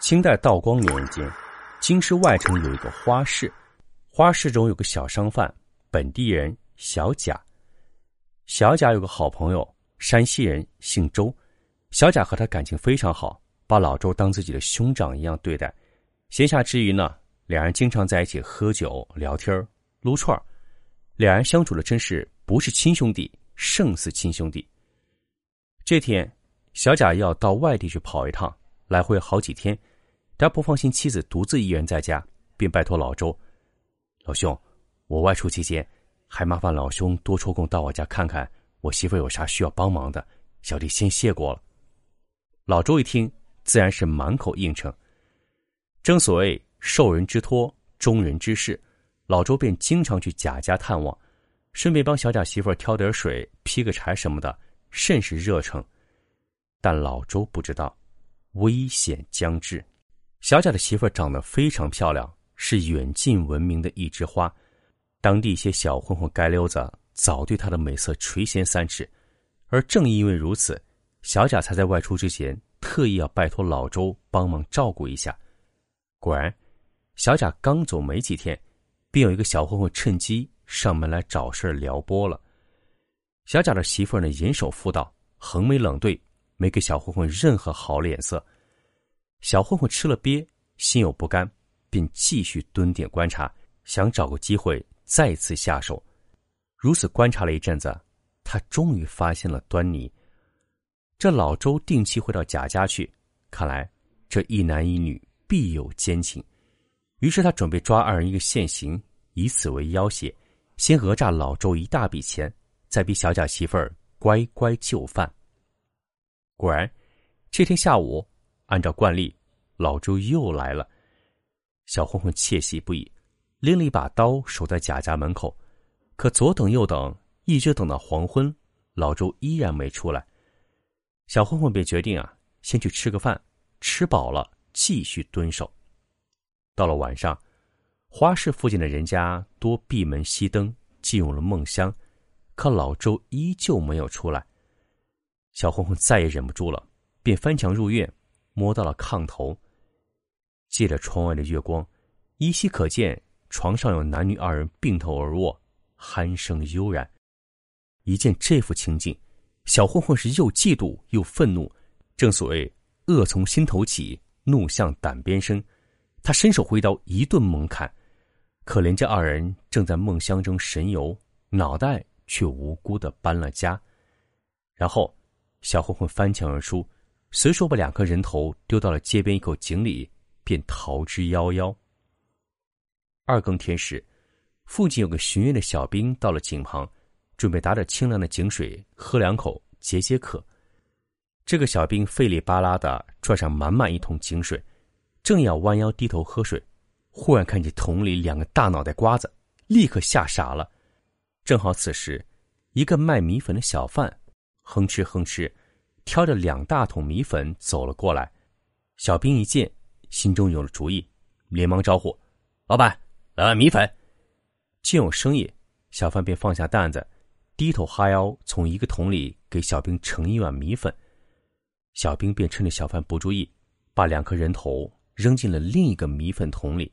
清代道光年间，京师外城有一个花市，花市中有个小商贩，本地人小贾。小贾有个好朋友，山西人，姓周。小贾和他感情非常好，把老周当自己的兄长一样对待。闲暇之余呢，两人经常在一起喝酒、聊天、撸串两人相处的真是不是亲兄弟，胜似亲兄弟。这天，小贾要到外地去跑一趟，来回好几天。他不放心妻子独自一人在家，便拜托老周：“老兄，我外出期间，还麻烦老兄多抽空到我家看看，我媳妇有啥需要帮忙的，小弟先谢过了。”老周一听，自然是满口应承。正所谓受人之托，忠人之事，老周便经常去贾家探望，顺便帮小贾媳妇挑点水、劈个柴什么的，甚是热诚。但老周不知道，危险将至。小贾的媳妇长得非常漂亮，是远近闻名的一枝花。当地一些小混混、街溜子早对她的美色垂涎三尺，而正因为如此，小贾才在外出之前特意要拜托老周帮忙照顾一下。果然，小贾刚走没几天，便有一个小混混趁机上门来找事撩拨了。小贾的媳妇呢，严守妇道，横眉冷对，没给小混混任何好脸色。小混混吃了瘪，心有不甘，便继续蹲点观察，想找个机会再次下手。如此观察了一阵子，他终于发现了端倪。这老周定期会到贾家去，看来这一男一女必有奸情。于是他准备抓二人一个现行，以此为要挟，先讹诈老周一大笔钱，再逼小贾媳妇儿乖乖就范。果然，这天下午。按照惯例，老周又来了。小混混窃喜不已，拎了一把刀守在贾家门口。可左等右等，一直等到黄昏，老周依然没出来。小混混便决定啊，先去吃个饭，吃饱了继续蹲守。到了晚上，花市附近的人家多闭门熄灯，进入了梦乡。可老周依旧没有出来。小混混再也忍不住了，便翻墙入院。摸到了炕头，借着窗外的月光，依稀可见床上有男女二人并头而卧，鼾声悠然。一见这幅情景，小混混是又嫉妒又愤怒。正所谓恶从心头起，怒向胆边生。他伸手挥刀一顿猛砍，可怜这二人正在梦乡中神游，脑袋却无辜的搬了家。然后，小混混翻墙而出。随手把两颗人头丢到了街边一口井里，便逃之夭夭。二更天时，附近有个巡夜的小兵到了井旁，准备打点清凉的井水喝两口解解渴。这个小兵费力巴拉的拽上满满一桶井水，正要弯腰低头喝水，忽然看见桶里两个大脑袋瓜子，立刻吓傻了。正好此时，一个卖米粉的小贩哼哧哼哧。挑着两大桶米粉走了过来，小兵一见，心中有了主意，连忙招呼：“老板，来碗米粉。”见有生意，小贩便放下担子，低头哈腰从一个桶里给小兵盛一碗米粉。小兵便趁着小贩不注意，把两颗人头扔进了另一个米粉桶里。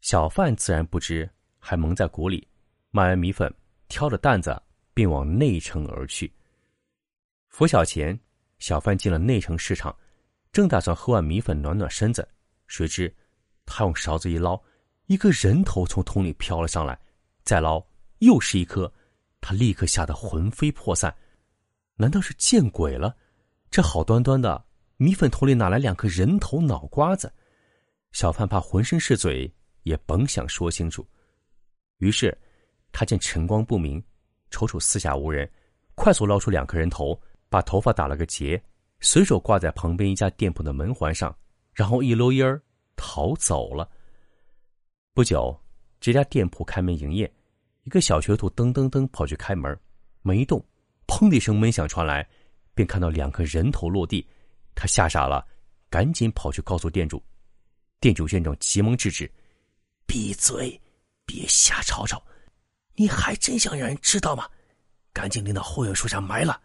小贩自然不知，还蒙在鼓里，卖完米粉，挑着担子便往内城而去。拂晓前，小贩进了内城市场，正打算喝碗米粉暖暖身子，谁知他用勺子一捞，一颗人头从桶里飘了上来，再捞又是一颗，他立刻吓得魂飞魄散。难道是见鬼了？这好端端的米粉桶里哪来两颗人头脑瓜子？小贩怕浑身是嘴，也甭想说清楚。于是他见晨光不明，瞅瞅四下无人，快速捞出两颗人头。把头发打了个结，随手挂在旁边一家店铺的门环上，然后一溜烟儿逃走了。不久，这家店铺开门营业，一个小学徒噔噔噔跑去开门，门一动，砰的一声闷响传来，便看到两颗人头落地，他吓傻了，赶紧跑去告诉店主。店主见状急忙制止：“闭嘴，别瞎吵吵，你还真想让人知道吗？赶紧拎到后院树下埋了。”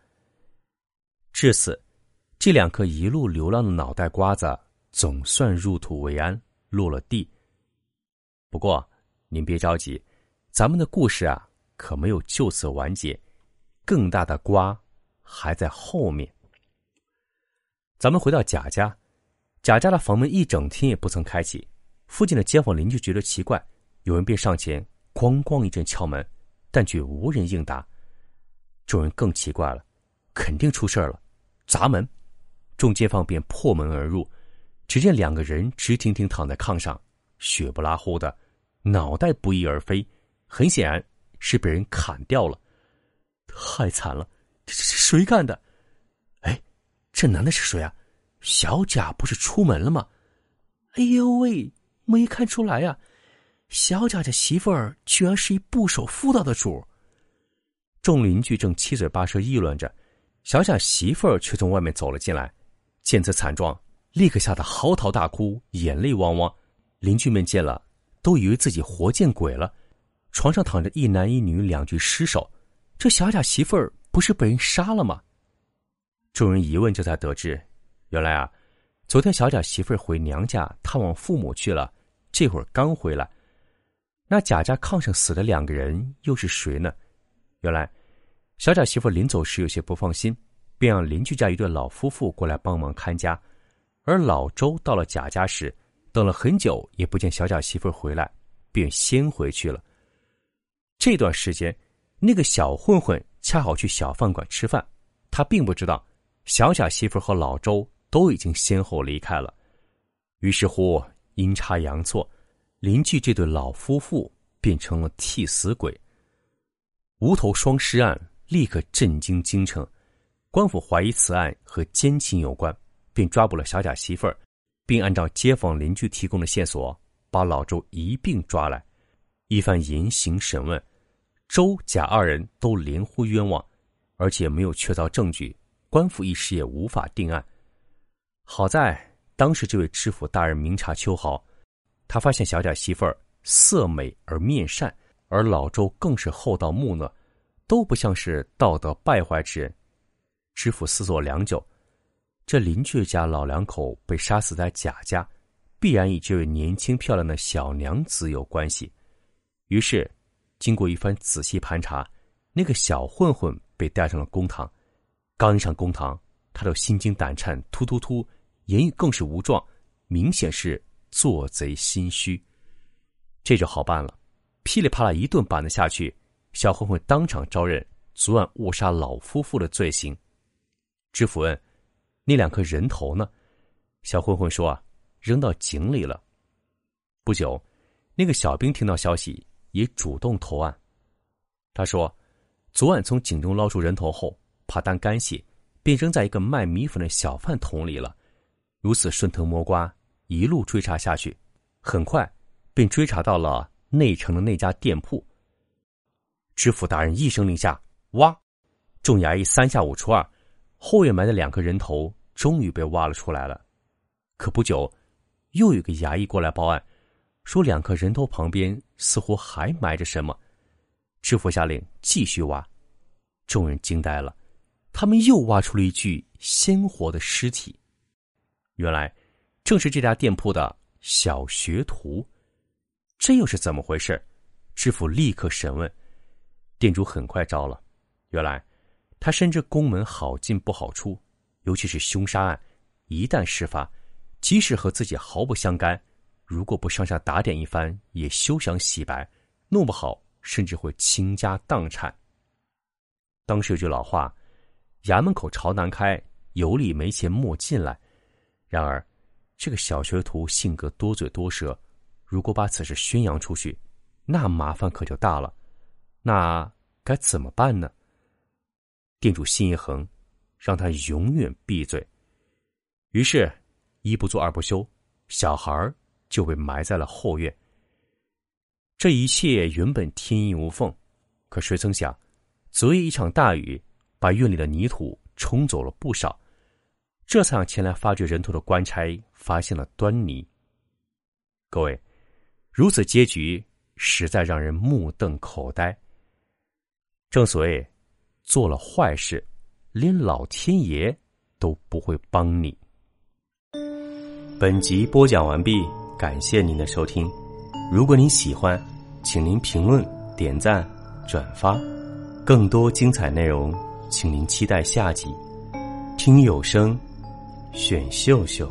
至此，这两颗一路流浪的脑袋瓜子总算入土为安，落了地。不过，您别着急，咱们的故事啊，可没有就此完结，更大的瓜还在后面。咱们回到贾家，贾家的房门一整天也不曾开启，附近的街坊邻居觉得奇怪，有人便上前咣咣一阵敲门，但却无人应答。众人更奇怪了，肯定出事儿了，砸门。众街坊便破门而入，只见两个人直挺挺躺在炕上，血不拉乎的，脑袋不翼而飞，很显然是被人砍掉了。太惨了，这这谁干的？哎，这男的是谁啊？小贾不是出门了吗？哎呦喂，没看出来呀！小贾这媳妇儿居然是一不守妇道的主。众邻居正七嘴八舌议论着，小贾媳妇儿却从外面走了进来。见此惨状，立刻吓得嚎啕大哭，眼泪汪汪。邻居们见了，都以为自己活见鬼了。床上躺着一男一女两具尸首，这小贾媳妇儿不是被人杀了吗？众人一问，这才得知，原来啊，昨天小贾媳妇儿回娘家探望父母去了，这会儿刚回来。那贾家炕上死的两个人又是谁呢？原来，小贾媳妇临走时有些不放心。便让邻居家一对老夫妇过来帮忙看家，而老周到了贾家时，等了很久也不见小贾媳妇回来，便先回去了。这段时间，那个小混混恰好去小饭馆吃饭，他并不知道小贾媳妇和老周都已经先后离开了。于是乎，阴差阳错，邻居这对老夫妇变成了替死鬼。无头双尸案立刻震惊京城。官府怀疑此案和奸情有关，便抓捕了小贾媳妇儿，并按照街坊邻居提供的线索，把老周一并抓来。一番严刑审问，周贾二人都连呼冤枉，而且没有确凿证据，官府一时也无法定案。好在当时这位知府大人明察秋毫，他发现小贾媳妇儿色美而面善，而老周更是厚道木讷，都不像是道德败坏之人。知府思索良久，这邻居家老两口被杀死在贾家，必然与这位年轻漂亮的小娘子有关系。于是，经过一番仔细盘查，那个小混混被带上了公堂。刚一上公堂，他都心惊胆颤，突突突，言语更是无状，明显是做贼心虚。这就好办了，噼里啪啦一顿板子下去，小混混当场招认昨晚误杀老夫妇的罪行。知府问：“那两颗人头呢？”小混混说：“啊，扔到井里了。”不久，那个小兵听到消息，也主动投案。他说：“昨晚从井中捞出人头后，怕担干系，便扔在一个卖米粉的小贩桶里了。如此顺藤摸瓜，一路追查下去，很快便追查到了内城的那家店铺。”知府大人一声令下，挖！众衙役三下五除二。后院埋的两颗人头终于被挖了出来了，可不久，又有个衙役过来报案，说两颗人头旁边似乎还埋着什么。知府下令继续挖，众人惊呆了，他们又挖出了一具鲜活的尸体，原来正是这家店铺的小学徒。这又是怎么回事？知府立刻审问，店主很快招了，原来。他深知宫门好进不好出，尤其是凶杀案，一旦事发，即使和自己毫不相干，如果不上下打点一番，也休想洗白，弄不好甚至会倾家荡产。当时有句老话：“衙门口朝南开，有理没钱莫进来。”然而，这个小学徒性格多嘴多舌，如果把此事宣扬出去，那麻烦可就大了。那该怎么办呢？店主心一横，让他永远闭嘴。于是，一不做二不休，小孩就被埋在了后院。这一切原本天衣无缝，可谁曾想，昨夜一场大雨把院里的泥土冲走了不少，这才让前来发掘人头的官差发现了端倪。各位，如此结局实在让人目瞪口呆。正所谓。做了坏事，连老天爷都不会帮你。本集播讲完毕，感谢您的收听。如果您喜欢，请您评论、点赞、转发。更多精彩内容，请您期待下集。听有声，选秀秀。